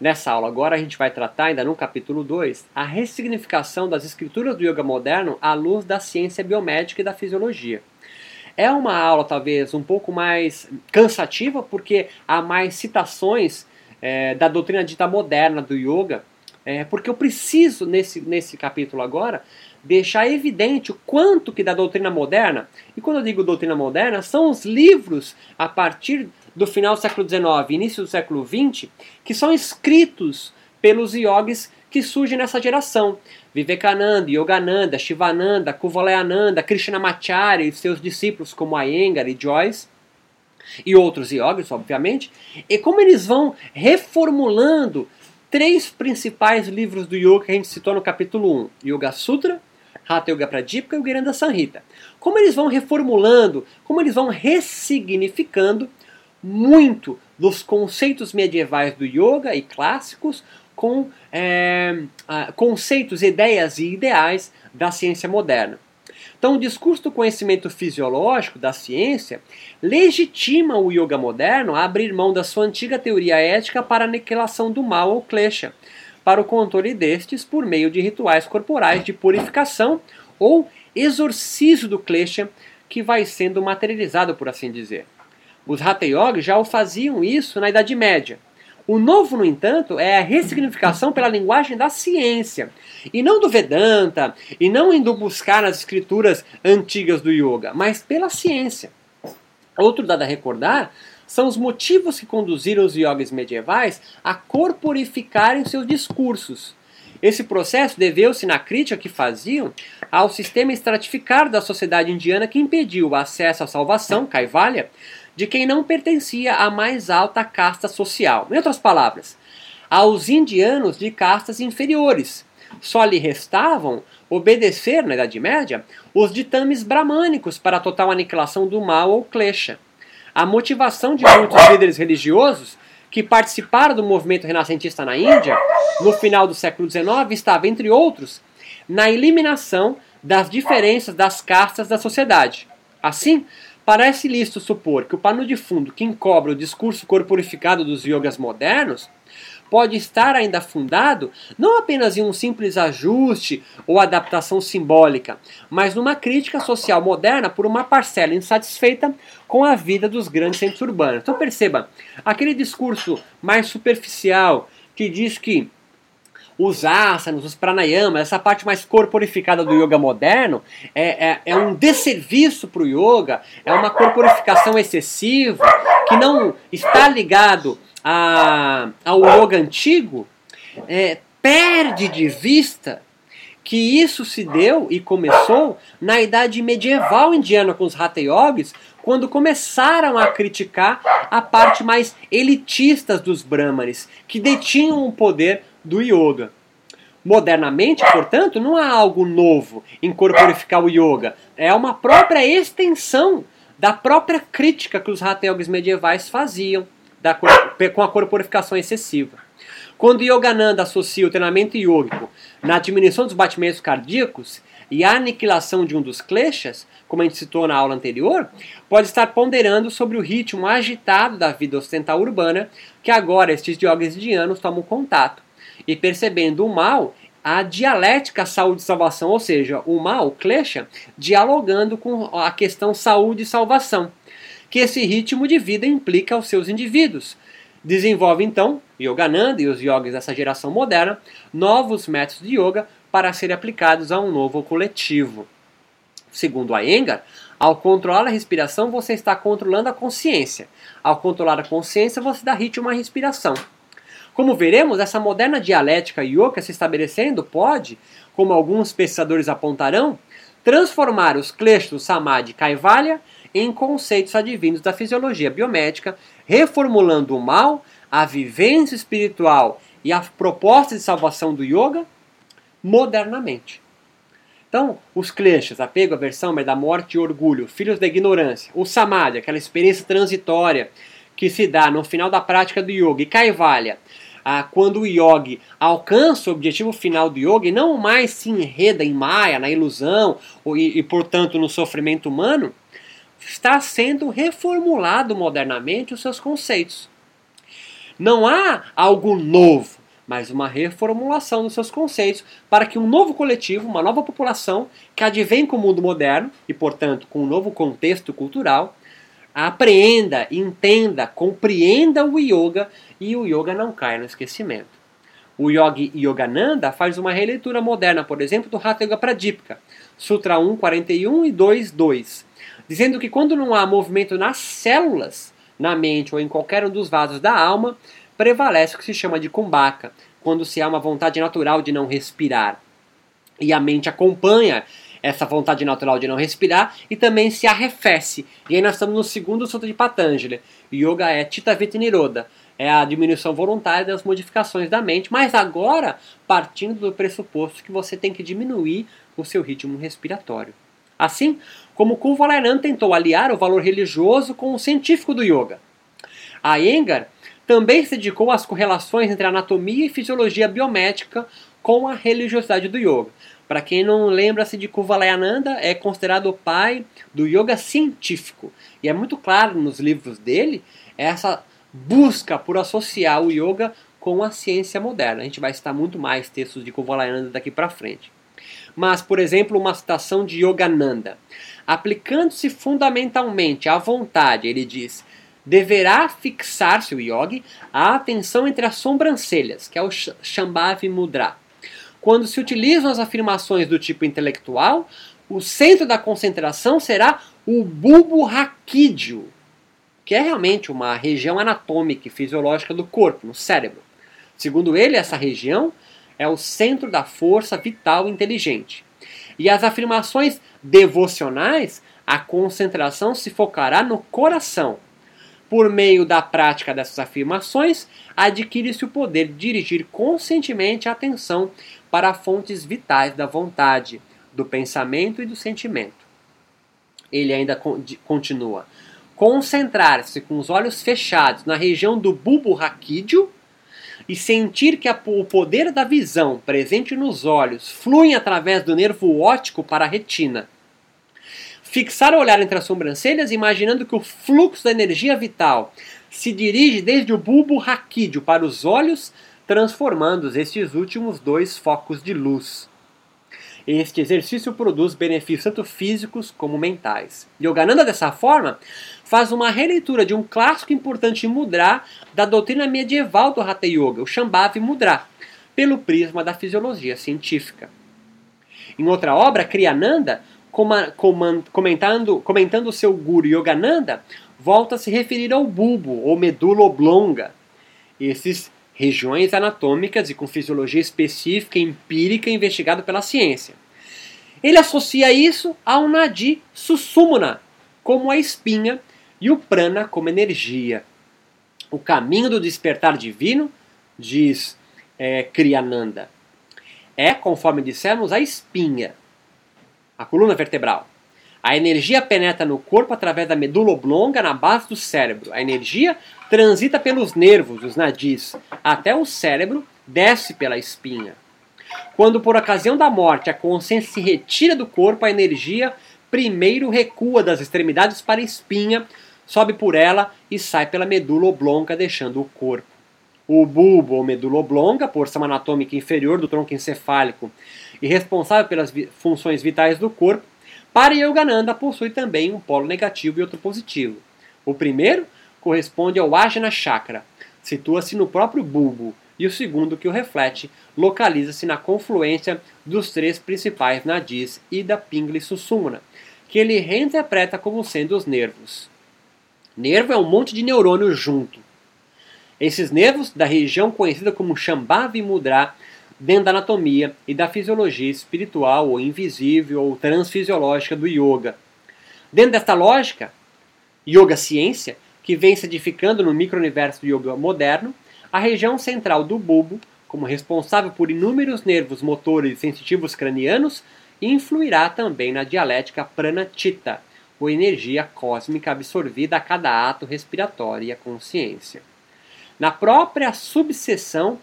Nessa aula agora a gente vai tratar, ainda no capítulo 2, a ressignificação das escrituras do yoga moderno à luz da ciência biomédica e da fisiologia. É uma aula talvez um pouco mais cansativa, porque há mais citações é, da doutrina dita moderna do yoga, é, porque eu preciso, nesse, nesse capítulo agora, deixar evidente o quanto que da doutrina moderna, e quando eu digo doutrina moderna, são os livros a partir do final do século XIX início do século XX, que são escritos pelos yogis que surgem nessa geração. Vivekananda, Yogananda, Shivananda, Kuvalayananda, Krishnamacharya e seus discípulos como Iyengar e Joyce, e outros yogis, obviamente, e como eles vão reformulando três principais livros do yoga que a gente citou no capítulo 1, Yoga Sutra, Hatha Yoga Pradipika e o Giranda Sanhita. Como eles vão reformulando, como eles vão ressignificando muito dos conceitos medievais do yoga e clássicos com é, conceitos, ideias e ideais da ciência moderna. Então, o discurso do conhecimento fisiológico da ciência legitima o yoga moderno a abrir mão da sua antiga teoria ética para a aniquilação do mal ou klesha, para o controle destes por meio de rituais corporais de purificação ou exorcismo do klesha que vai sendo materializado, por assim dizer. Os Hatha Yoga já o faziam isso na Idade Média. O novo, no entanto, é a ressignificação pela linguagem da ciência, e não do Vedanta, e não indo buscar nas escrituras antigas do yoga, mas pela ciência. Outro dado a recordar são os motivos que conduziram os yogis medievais a corporificarem seus discursos. Esse processo deveu-se na crítica que faziam ao sistema estratificado da sociedade indiana que impediu o acesso à salvação, Kaivalya, de quem não pertencia à mais alta casta social. Em outras palavras, aos indianos de castas inferiores. Só lhe restavam obedecer, na Idade Média, os ditames bramânicos para a total aniquilação do mal ou klesha. A motivação de muitos líderes religiosos que participaram do movimento renascentista na Índia, no final do século XIX, estava, entre outros, na eliminação das diferenças das castas da sociedade. Assim, Parece lícito supor que o pano de fundo que encobre o discurso corporificado dos yogas modernos pode estar ainda fundado não apenas em um simples ajuste ou adaptação simbólica, mas numa crítica social moderna por uma parcela insatisfeita com a vida dos grandes centros urbanos. Então perceba, aquele discurso mais superficial que diz que os asanas, os pranayamas, essa parte mais corporificada do yoga moderno, é, é, é um desserviço para o yoga, é uma corporificação excessiva, que não está ligado a, ao yoga antigo, é, perde de vista que isso se deu e começou na idade medieval indiana com os Hatha Yogis, quando começaram a criticar a parte mais elitista dos Brahmanes, que detinham o poder do yoga. Modernamente, portanto, não há algo novo em corporificar o yoga. É uma própria extensão da própria crítica que os Hatha Yogis medievais faziam da, com a corporificação excessiva. Quando Yogananda associa o treinamento yógico na diminuição dos batimentos cardíacos e a aniquilação de um dos kleshas, como a gente citou na aula anterior, pode estar ponderando sobre o ritmo agitado da vida ocidental urbana que agora estes yogis indianos tomam contato e percebendo o mal, a dialética saúde e salvação, ou seja, o mal, klesha, dialogando com a questão saúde e salvação, que esse ritmo de vida implica aos seus indivíduos. Desenvolve então, Yogananda e os yogis dessa geração moderna, novos métodos de yoga para serem aplicados a um novo coletivo. Segundo a Engar, ao controlar a respiração, você está controlando a consciência. Ao controlar a consciência, você dá ritmo à respiração. Como veremos, essa moderna dialética yoga se estabelecendo pode, como alguns pesquisadores apontarão, transformar os kleshas samadhi kaivalya em conceitos adivinhos da fisiologia biomédica, reformulando o mal, a vivência espiritual e a proposta de salvação do yoga modernamente. Então, os kleshas, apego, aversão, medo da morte e orgulho, filhos da ignorância, o samadhi, aquela experiência transitória que se dá no final da prática do yoga, e kaivalya, ah, quando o yogi alcança o objetivo final do yoga e não mais se enreda em maia, na ilusão e, e, portanto, no sofrimento humano, está sendo reformulado modernamente os seus conceitos. Não há algo novo, mas uma reformulação dos seus conceitos para que um novo coletivo, uma nova população que advém com o mundo moderno e, portanto, com um novo contexto cultural, apreenda, entenda, compreenda o yoga e o yoga não caia no esquecimento. O Yogi Yogananda faz uma releitura moderna, por exemplo, do Hatha Yoga Pradipika, Sutra 1.41 e 2.2, dizendo que quando não há movimento nas células, na mente ou em qualquer um dos vasos da alma, prevalece o que se chama de kumbhaka, quando se há uma vontade natural de não respirar. E a mente acompanha essa vontade natural de não respirar e também se arrefece. E aí nós estamos no segundo sutra de Patanjali. Yoga é Tita Niroda, é a diminuição voluntária das modificações da mente, mas agora partindo do pressuposto que você tem que diminuir o seu ritmo respiratório. Assim como Kuvalananda tentou aliar o valor religioso com o científico do yoga. A Engar também se dedicou às correlações entre anatomia e fisiologia biomédica com a religiosidade do yoga. Para quem não lembra-se de Kuvalayananda, é considerado o pai do yoga científico. E é muito claro nos livros dele essa busca por associar o yoga com a ciência moderna. A gente vai citar muito mais textos de Kuvalayananda daqui para frente. Mas, por exemplo, uma citação de Yogananda. Aplicando-se fundamentalmente à vontade, ele diz: deverá fixar-se o yogi a atenção entre as sobrancelhas, que é o Shambhavi Mudra. Quando se utilizam as afirmações do tipo intelectual, o centro da concentração será o bulbo raquídeo, que é realmente uma região anatômica e fisiológica do corpo, no cérebro. Segundo ele, essa região é o centro da força vital inteligente. E as afirmações devocionais, a concentração se focará no coração. Por meio da prática dessas afirmações, adquire-se o poder de dirigir conscientemente a atenção para fontes vitais da vontade, do pensamento e do sentimento. Ele ainda continua: concentrar-se com os olhos fechados na região do bulbo raquídeo e sentir que a, o poder da visão presente nos olhos flui através do nervo óptico para a retina. Fixar o olhar entre as sobrancelhas, imaginando que o fluxo da energia vital se dirige desde o bulbo raquídeo para os olhos, transformando estes últimos dois focos de luz. Este exercício produz benefícios tanto físicos como mentais. Yogananda, dessa forma, faz uma releitura de um clássico importante mudra da doutrina medieval do Hatha Yoga, o Shambhavi Mudra, pelo prisma da fisiologia científica. Em outra obra, Kriyananda, comentando, comentando seu guru Yogananda, volta a se referir ao bulbo ou medula oblonga. Esses regiões anatômicas e com fisiologia específica e empírica investigada pela ciência. Ele associa isso ao Nadi Susumna, como a espinha, e o Prana como energia. O caminho do despertar divino, diz é, Kriyananda, é, conforme dissemos, a espinha, a coluna vertebral. A energia penetra no corpo através da medula oblonga na base do cérebro. A energia transita pelos nervos, os nadis, até o cérebro, desce pela espinha. Quando por ocasião da morte a consciência se retira do corpo, a energia primeiro recua das extremidades para a espinha, sobe por ela e sai pela medula oblonga, deixando o corpo. O bulbo ou medula oblonga, porção anatômica inferior do tronco encefálico e responsável pelas funções vitais do corpo, para Yogananda possui também um polo negativo e outro positivo. O primeiro corresponde ao Ajna Chakra, situa-se no próprio bulbo, e o segundo, que o reflete, localiza-se na confluência dos três principais nadis Ida, Pingla e Susumna, que ele reinterpreta como sendo os nervos. Nervo é um monte de neurônio junto. Esses nervos, da região conhecida como Shambhavi Mudra, dentro da anatomia e da fisiologia espiritual ou invisível ou transfisiológica do yoga. Dentro desta lógica, yoga ciência, que vem se edificando no micro-universo do yoga moderno, a região central do bulbo, como responsável por inúmeros nervos motores e sensitivos cranianos, influirá também na dialética pranachita, ou energia cósmica absorvida a cada ato respiratório e a consciência. Na própria subseção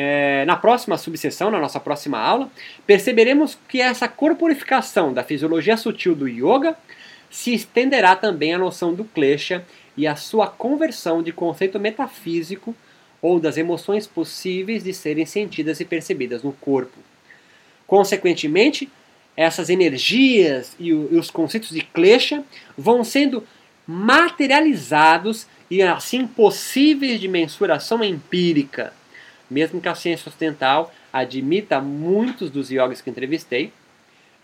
é, na próxima subseção, na nossa próxima aula, perceberemos que essa corporificação da fisiologia sutil do yoga se estenderá também à noção do klesha e à sua conversão de conceito metafísico ou das emoções possíveis de serem sentidas e percebidas no corpo. Consequentemente, essas energias e, os conceitos de klesha vão sendo materializados e assim possíveis de mensuração empírica. Mesmo que a ciência ocidental admita muitos dos yogis que entrevistei,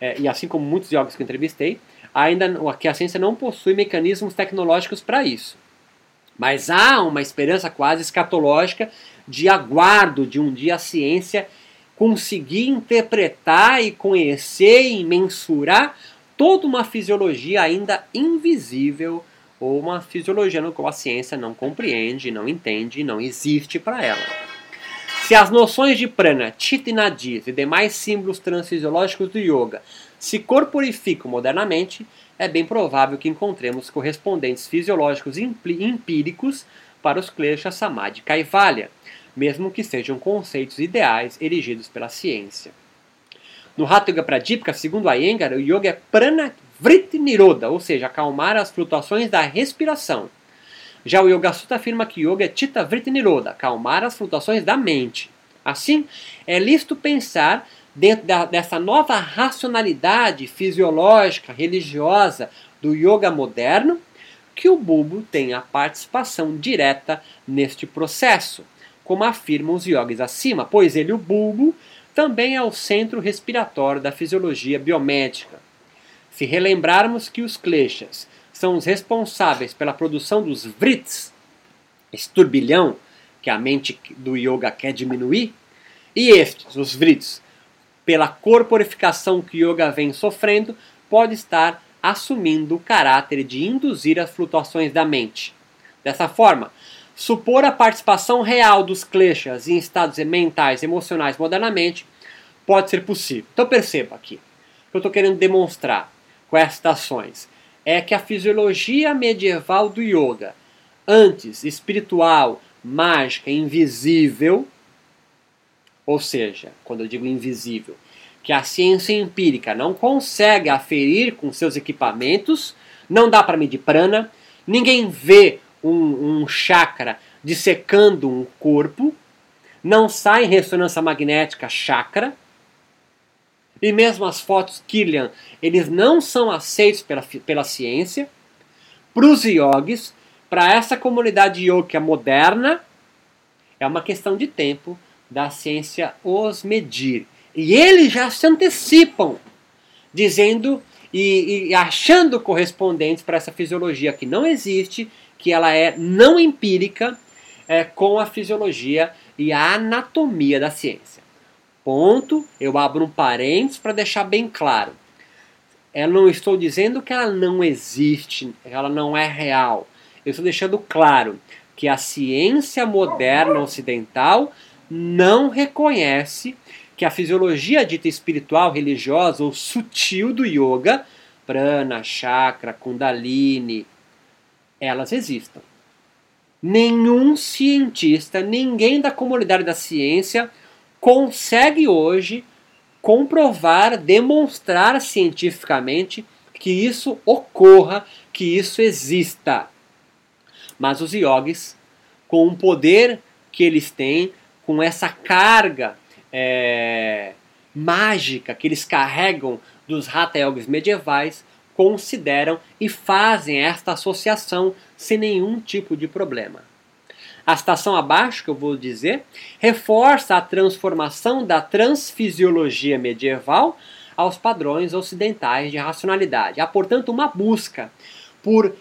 é, e assim como muitos yogis que entrevistei, ainda que a ciência não possui mecanismos tecnológicos para isso. Mas há uma esperança quase escatológica de aguardo de um dia a ciência conseguir interpretar e conhecer e mensurar toda uma fisiologia ainda invisível ou uma fisiologia no qual a ciência não compreende, não entende, não existe para ela. Se as noções de prana, chitta e nadis e demais símbolos transfisiológicos do yoga se corporificam modernamente, é bem provável que encontremos correspondentes fisiológicos empíricos para os kleshas samadhi kaivalya, mesmo que sejam conceitos ideais erigidos pela ciência. No Hatha Yoga Pradipika, segundo Iyengar, o yoga é prana vritti niroda, ou seja, acalmar as flutuações da respiração. Já o Yoga Sutta afirma que yoga é chitta vritti niroda, acalmar as flutuações da mente. Assim, é lícito pensar dentro da, dessa nova racionalidade fisiológica, religiosa do yoga moderno, que o bulbo tem a participação direta neste processo como afirmam os yogis acima, pois ele, o bulbo, também é o centro respiratório da fisiologia biomédica. Se relembrarmos que os kleshas são os responsáveis pela produção dos vrits, esse turbilhão que a mente do yoga quer diminuir, e estes, os vrits, pela corporificação que o yoga vem sofrendo, pode estar assumindo o caráter de induzir as flutuações da mente. Dessa forma, supor a participação real dos kleshas em estados mentais emocionais modernamente pode ser possível. Então perceba aqui, que eu estou querendo demonstrar com essas ações é que a fisiologia medieval do yoga, antes espiritual, mágica, invisível, ou seja, quando eu digo invisível, que a ciência empírica não consegue aferir com seus equipamentos, não dá para medir prana, ninguém vê um, um chakra dissecando um corpo, não sai ressonância magnética chakra, e mesmo as fotos Killian, eles não são aceitos pela, pela ciência. Para os yogis, para essa comunidade yoga moderna, é uma questão de tempo da ciência os medir. E eles já se antecipam, dizendo e, e achando correspondentes para essa fisiologia que não existe que ela é não empírica é, com a fisiologia e a anatomia da ciência. Ponto. Eu abro um parênteses para deixar bem claro. Eu não estou dizendo que ela não existe, ela não é real. Eu estou deixando claro que a ciência moderna ocidental não reconhece que a fisiologia dita espiritual, religiosa ou sutil do yoga, prana, chakra, kundalini, elas existam. Nenhum cientista, ninguém da comunidade da ciência consegue hoje comprovar, demonstrar cientificamente que isso ocorra, que isso exista. Mas os yogis, com o poder que eles têm, com essa carga é, mágica que eles carregam dos Hatha Yogis medievais, consideram e fazem esta associação sem nenhum tipo de problema. A citação abaixo, que eu vou dizer, reforça a transformação da transfisiologia medieval aos padrões ocidentais de racionalidade. Há, portanto, uma busca por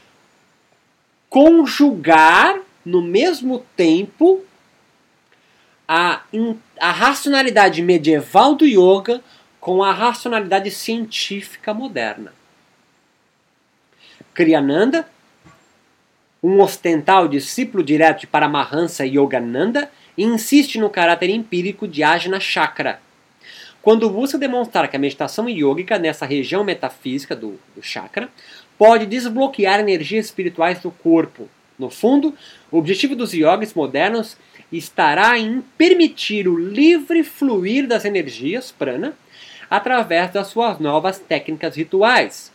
conjugar no mesmo tempo a, a racionalidade medieval do yoga com a racionalidade científica moderna. Kriyananda, um ostental discípulo direto de Paramahansa Yogananda, insiste no caráter empírico de Ajna Chakra, quando busca demonstrar que a meditação yógica nessa região metafísica do, do chakra pode desbloquear energias espirituais do corpo. No fundo, o objetivo dos yogis modernos estará em permitir o livre fluir das energias prana através das suas novas técnicas rituais,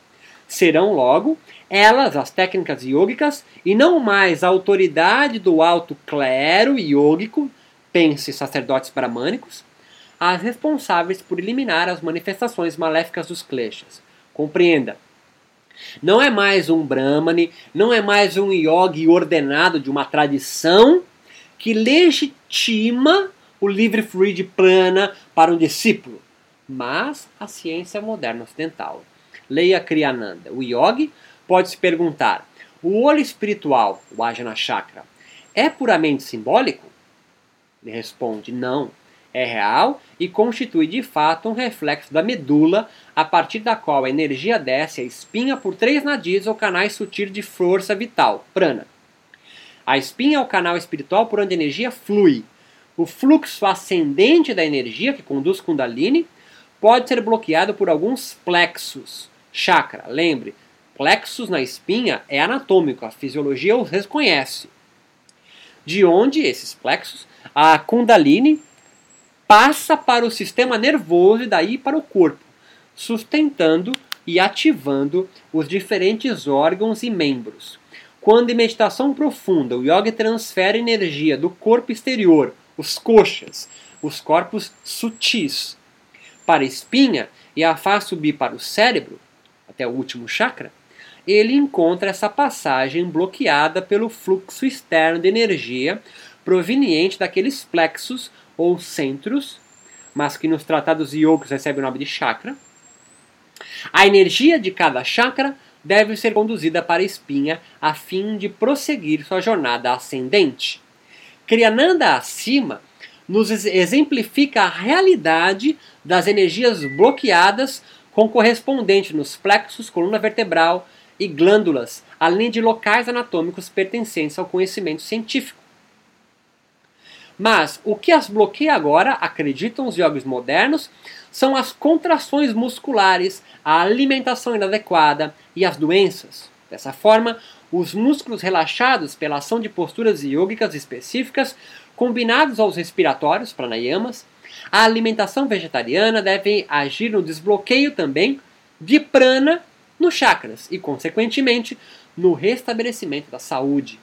serão logo elas, as técnicas yogicas, e não mais a autoridade do alto clero yógico, pense sacerdotes bramânicos, as responsáveis por eliminar as manifestações maléficas dos kleshas. Compreenda. Não é mais um brahmane, não é mais um yogi ordenado de uma tradição que legitima o livre fluir de prana para um discípulo, mas a ciência moderna ocidental. Leia Kriyananda. O yogi pode se perguntar: o olho espiritual, o Ajna Chakra, é puramente simbólico? Ele responde: não. É real e constitui de fato um reflexo da medula, a partir da qual a energia desce a espinha por três nadis ou canais sutis de força vital, prana. A espinha é o canal espiritual por onde a energia flui. O fluxo ascendente da energia, que conduz Kundalini, pode ser bloqueado por alguns plexos. Chakra, lembre, plexos na espinha é anatômico, a fisiologia os reconhece. De onde esses plexos, a Kundalini passa para o sistema nervoso e daí para o corpo, sustentando e ativando os diferentes órgãos e membros. Quando em meditação profunda o yoga transfere energia do corpo exterior, os coxas, os corpos sutis, para a espinha e a faz subir para o cérebro, até o último chakra, ele encontra essa passagem bloqueada pelo fluxo externo de energia proveniente daqueles plexos ou centros, mas que nos tratados yogis recebe o nome de chakra. A energia de cada chakra deve ser conduzida para a espinha a fim de prosseguir sua jornada ascendente. Kriyananda acima nos exemplifica a realidade das energias bloqueadas com correspondente nos plexos, coluna vertebral, e glândulas, além de locais anatômicos pertencentes ao conhecimento científico. Mas o que as bloqueia agora, acreditam os yogis modernos, são as contrações musculares, a alimentação inadequada e as doenças. Dessa forma, os músculos relaxados pela ação de posturas yógicas específicas, combinados aos respiratórios, pranayamas, a alimentação vegetariana devem agir no desbloqueio também de prana nos chakras e, consequentemente, no restabelecimento da saúde.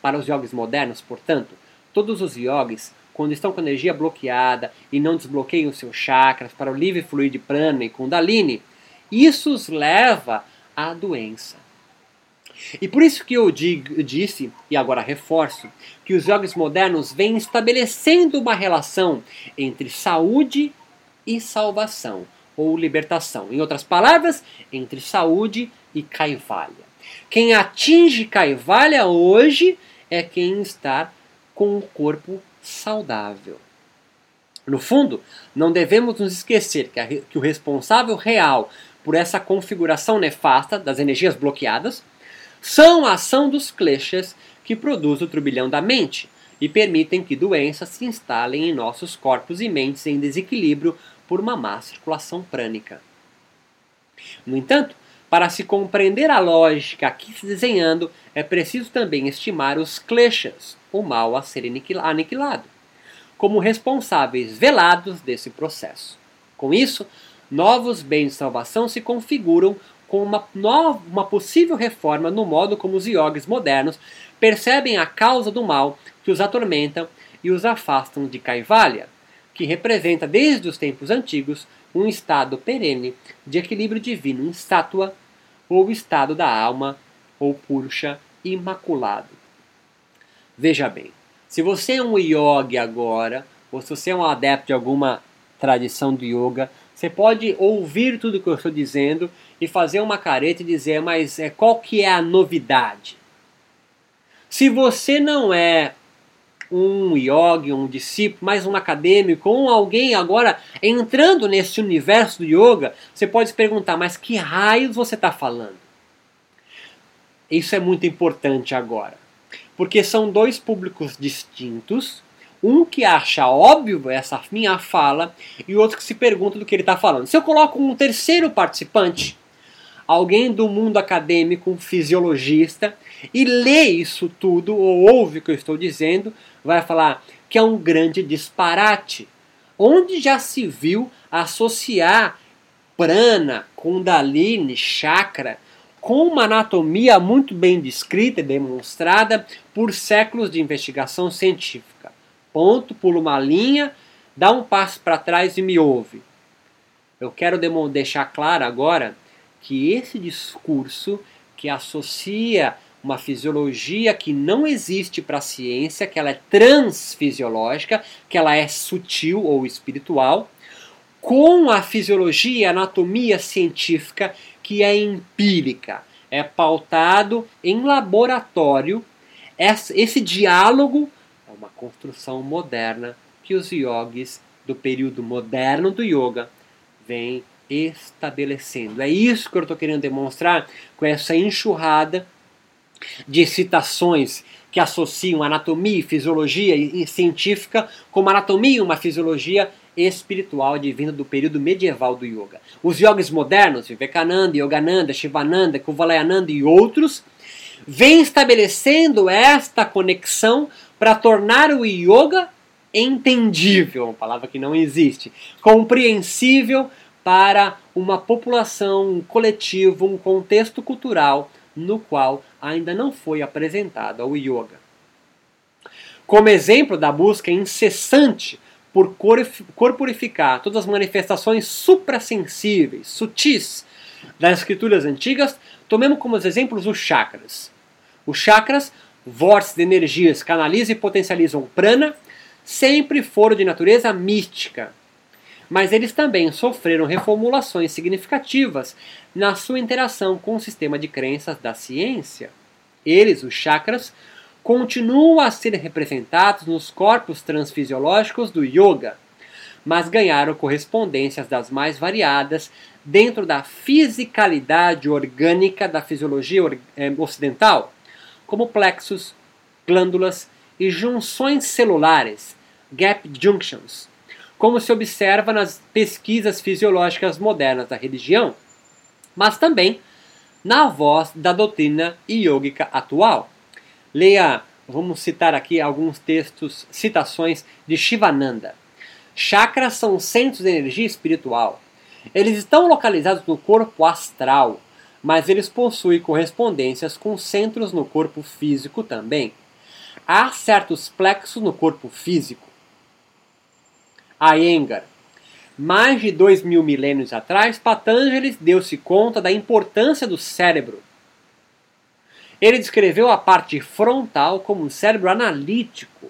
Para os yogis modernos, portanto, todos os yogis, quando estão com a energia bloqueada e não desbloqueiam seus chakras para o livre fluir de prana e kundalini, isso os leva à doença. E por isso que eu digo, disse, e agora reforço, que os yogis modernos vêm estabelecendo uma relação entre saúde e salvação ou libertação. Em outras palavras, entre saúde e caivalha. Quem atinge caivalha hoje é quem está com o corpo saudável. No fundo, não devemos nos esquecer que, a, que o responsável real por essa configuração nefasta das energias bloqueadas são a ação dos kleshas que produz o turbilhão da mente e permitem que doenças se instalem em nossos corpos e mentes em desequilíbrio por uma má circulação prânica. No entanto, para se compreender a lógica aqui se desenhando, é preciso também estimar os kleshas, o mal a ser aniquilado, como responsáveis velados desse processo. Com isso, novos bens de salvação se configuram com uma, nova, uma possível reforma no modo como os yogis modernos percebem a causa do mal que os atormentam e os afastam de Kaivalya, que representa desde os tempos antigos um estado perene de equilíbrio divino em estátua ou estado da alma ou purusha imaculado. Veja bem, se você é um yogi agora, ou se você é um adepto de alguma tradição do yoga, você pode ouvir tudo que eu estou dizendo e fazer uma careta e dizer, mas é, qual que é a novidade? Se você não é um yogi, um discípulo, mais um acadêmico, ou alguém agora entrando nesse universo do yoga, você pode se perguntar, mas que raios você está falando? Isso é muito importante agora, porque são dois públicos distintos, um que acha óbvio essa minha fala e outro que se pergunta do que ele está falando. Se eu coloco um terceiro participante, alguém do mundo acadêmico, um fisiologista, e lê isso tudo, ou ouve o que eu estou dizendo, vai falar que é um grande disparate. Onde já se viu associar prana, kundalini, chakra com uma anatomia muito bem descrita e demonstrada por séculos de investigação científica. Ponto, pula uma linha, dá um passo para trás e me ouve. Eu quero deixar claro agora que esse discurso que associa uma fisiologia que não existe para a ciência, que ela é transfisiológica, que ela é sutil ou espiritual, com a fisiologia e anatomia científica que é empírica, é pautado em laboratório. Esse diálogo é uma construção moderna que os yogis do período moderno do yoga vêm estabelecendo. É isso que eu estou querendo demonstrar com essa enxurrada de citações que associam anatomia e fisiologia científica como anatomia e uma fisiologia espiritual advinda do período medieval do yoga. Os yogis modernos, Vivekananda, Yogananda, Shivananda, Kuvalayananda e outros, vêm estabelecendo esta conexão para tornar o yoga entendível, uma palavra que não existe, compreensível para uma população, um coletivo, um contexto cultural no qual ainda não foi apresentado o yoga. Como exemplo da busca incessante por corporificar todas as manifestações suprassensíveis, sutis das escrituras antigas, tomemos como exemplos os chakras. Os chakras, vórtices de energias, canalizam e potencializam prana, sempre foram de natureza mística. Mas eles também sofreram reformulações significativas na sua interação com o sistema de crenças da ciência. Eles, os chakras, continuam a ser representados nos corpos transfisiológicos do yoga, mas ganharam correspondências das mais variadas dentro da fisicalidade orgânica da fisiologia eh, ocidental, como plexos, glândulas e junções celulares, gap junctions, como se observa nas pesquisas fisiológicas modernas da religião, mas também na voz da doutrina yógica atual. Leia, vamos citar aqui alguns textos, citações de Shivananda. Chakras são centros de energia espiritual. Eles estão localizados no corpo astral, mas eles possuem correspondências com centros no corpo físico também. Há certos plexos no corpo físico. Iyengar. Mais de dois mil milênios atrás, Patanjali deu-se conta da importância do cérebro ele descreveu a parte frontal como um cérebro analítico,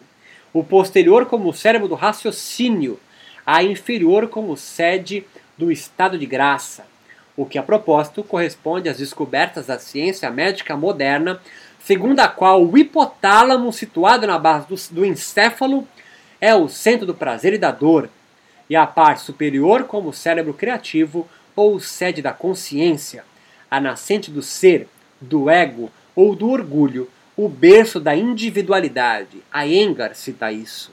o posterior como o cérebro do raciocínio, a inferior como sede do estado de graça, o que a propósito corresponde às descobertas da ciência médica moderna, segundo a qual o hipotálamo, situado na base do, do encéfalo, é o centro do prazer e da dor, e a parte superior como o cérebro criativo ou sede da consciência, a nascente do ser, do ego, ou do orgulho, o berço da individualidade. A Engar cita isso.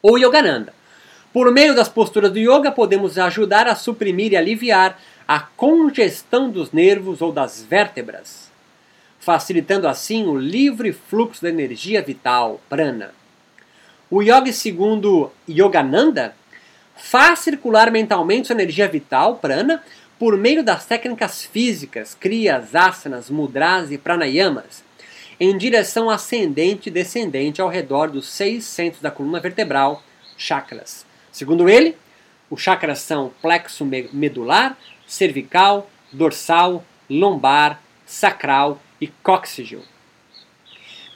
Ou Yogananda. Por meio das posturas do yoga, podemos ajudar a suprimir e aliviar a congestão dos nervos ou das vértebras, facilitando assim o livre fluxo da energia vital, prana. O yoga, segundo Yogananda, faz circular mentalmente sua energia vital, prana, por meio das técnicas físicas, kriyas, asanas, mudras e pranayamas, em direção ascendente e descendente ao redor dos seis centros da coluna vertebral, chakras. Segundo ele, os chakras são plexo medular, cervical, dorsal, lombar, sacral e cóccygio.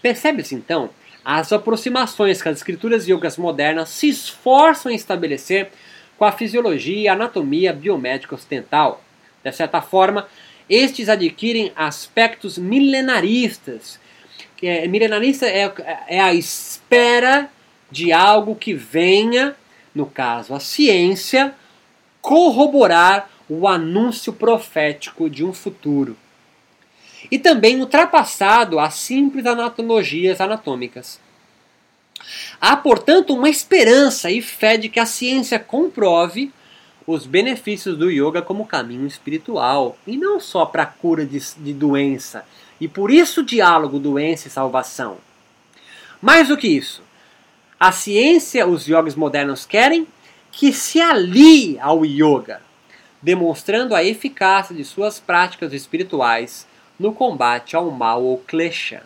Percebe-se então as aproximações que as escrituras yogas modernas se esforçam em estabelecer com a fisiologia e anatomia biomédica ocidental. De certa forma, estes adquirem aspectos milenaristas. É, milenarista é, é a espera de algo que venha, no caso a ciência, corroborar o anúncio profético de um futuro. E também ultrapassado as simples anatologias anatômicas. Há, portanto, uma esperança e fé de que a ciência comprove os benefícios do yoga como caminho espiritual e não só para a cura de, de doença. E por isso o diálogo doença e salvação. Mais do que isso, a ciência, os yogis modernos querem que se alie ao yoga, demonstrando a eficácia de suas práticas espirituais no combate ao mal ou klesha.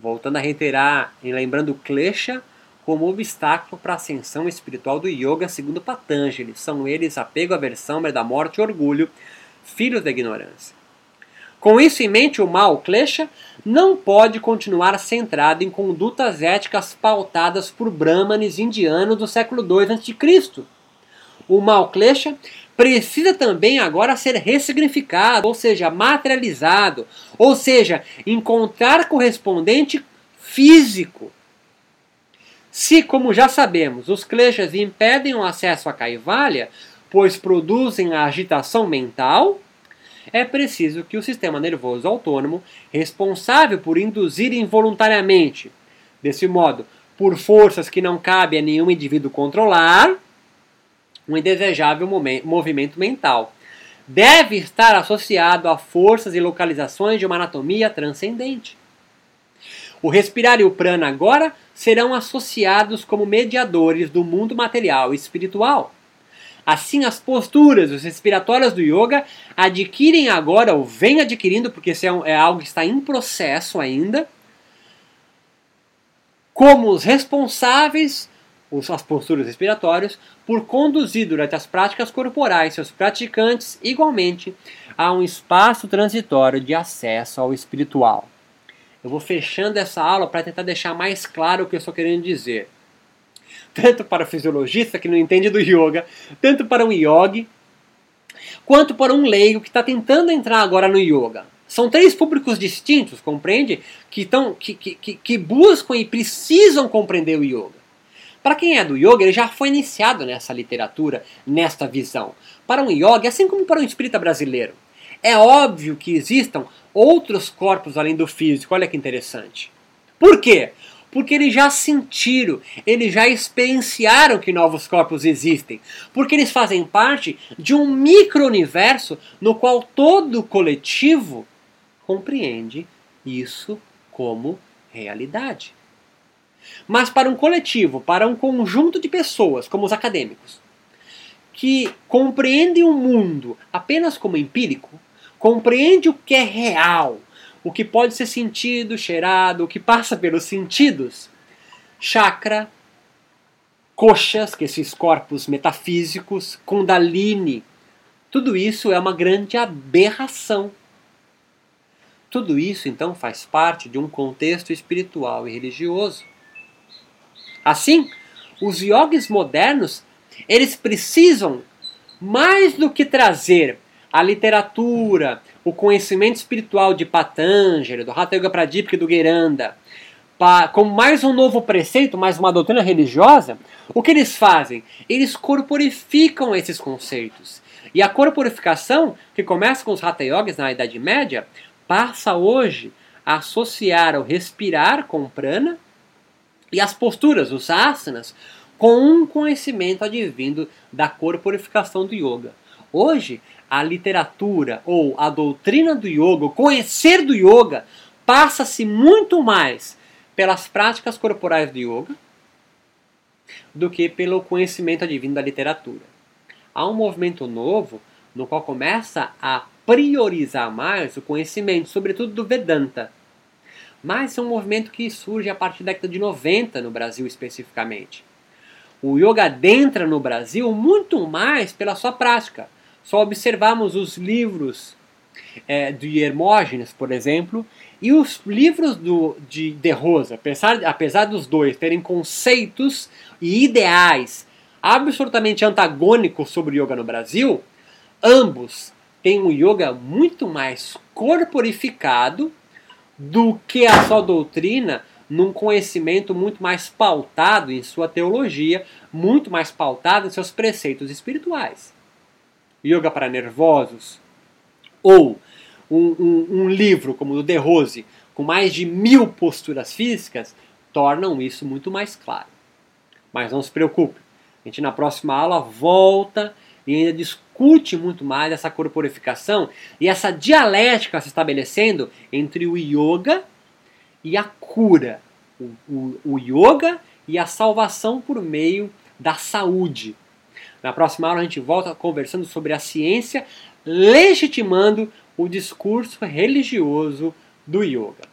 Voltando a reiterar e lembrando klesha como obstáculo para a ascensão espiritual do yoga segundo Patanjali. São eles apego, aversão, medo da morte e orgulho, filhos da ignorância. Com isso em mente, o mal, klesha, não pode continuar centrado em condutas éticas pautadas por brahmanes indianos do século II a.C. O mal klesha precisa também agora ser ressignificado, ou seja, materializado, ou seja, encontrar correspondente físico. Se, como já sabemos, os kleshas impedem o acesso à Kaivalya, pois produzem a agitação mental, é preciso que o sistema nervoso autônomo, responsável por induzir involuntariamente, desse modo, por forças que não cabe a nenhum indivíduo controlar, um indesejável movimento mental, deve estar associado a forças e localizações de uma anatomia transcendente. O respirar e o prana agora serão associados como mediadores do mundo material e espiritual Assim, as posturas os respiratórias do yoga adquirem agora, ou vem adquirindo, porque isso é, é algo que está em processo ainda, como os responsáveis, as posturas respiratórias, por conduzir durante as práticas corporais seus praticantes igualmente a um espaço transitório de acesso ao espiritual. Eu vou fechando essa aula para tentar deixar mais claro o que eu estou querendo dizer tanto para o fisiologista que não entende do yoga, tanto para um yogi, quanto para um leigo que está tentando entrar agora no yoga. São três públicos distintos, compreende? Que, tão, que, que, que buscam e precisam compreender o yoga. Para quem é do yoga, ele já foi iniciado nessa literatura, nesta visão. Para um yoga, assim como para um espírita brasileiro, é óbvio que existam outros corpos além do físico. Olha que interessante. Por quê? porque eles já sentiram, eles já experienciaram que novos corpos existem, porque eles fazem parte de um micro-universo no qual todo coletivo compreende isso como realidade. Mas para um coletivo, para um conjunto de pessoas, como os acadêmicos, que compreendem o mundo apenas como empírico, compreende o que é real, o que pode ser sentido, cheirado, o que passa pelos sentidos. Chakra, coxas, que esses corpos metafísicos, Kundalini, tudo isso é uma grande aberração. Tudo isso então faz parte de um contexto espiritual e religioso. Assim, os yogis modernos, eles precisam mais do que trazer a literatura, o conhecimento espiritual de Patanjali, do Hatha Yoga Pradipika e do Geranda, como mais um novo preceito, mais uma doutrina religiosa, o que eles fazem? Eles corporificam esses conceitos. E a corporificação, que começa com os Hatha Yogas na Idade Média, passa hoje a associar o respirar com prana e as posturas, os asanas, com um conhecimento advindo da corporificação do yoga. Hoje, a literatura ou a doutrina do yoga, o conhecer do yoga, passa-se muito mais pelas práticas corporais do yoga do que pelo conhecimento advindo da literatura. Há um movimento novo no qual começa a priorizar mais o conhecimento, sobretudo do Vedanta. Mas é um movimento que surge a partir da década de 90 no Brasil especificamente. O yoga adentra no Brasil muito mais pela sua prática só observarmos os livros é, de Hermógenes, por exemplo, e os livros do, de De Rosa, apesar, apesar dos dois terem conceitos e ideais absolutamente antagônicos sobre yoga no Brasil, ambos têm um yoga muito mais corporificado do que a sua doutrina num conhecimento muito mais pautado em sua teologia, muito mais pautado em seus preceitos espirituais. Yoga para Nervosos, ou um, um, um livro como o De Rose, com mais de mil posturas físicas, tornam isso muito mais claro. Mas não se preocupe, a gente na próxima aula volta e ainda discute muito mais essa corporificação e essa dialética se estabelecendo entre o yoga e a cura. O, o, o yoga e a salvação por meio da saúde, Na próxima aula a gente volta conversando sobre a ciência legitimando o discurso religioso do yoga.